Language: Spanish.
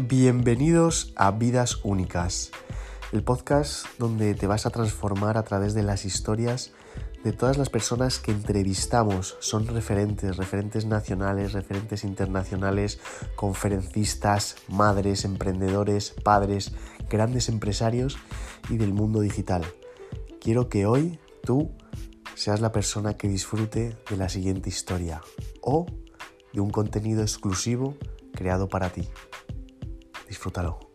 Bienvenidos a Vidas Únicas, el podcast donde te vas a transformar a través de las historias de todas las personas que entrevistamos. Son referentes, referentes nacionales, referentes internacionales, conferencistas, madres, emprendedores, padres, grandes empresarios y del mundo digital. Quiero que hoy tú seas la persona que disfrute de la siguiente historia o de un contenido exclusivo creado para ti. desfrutarão.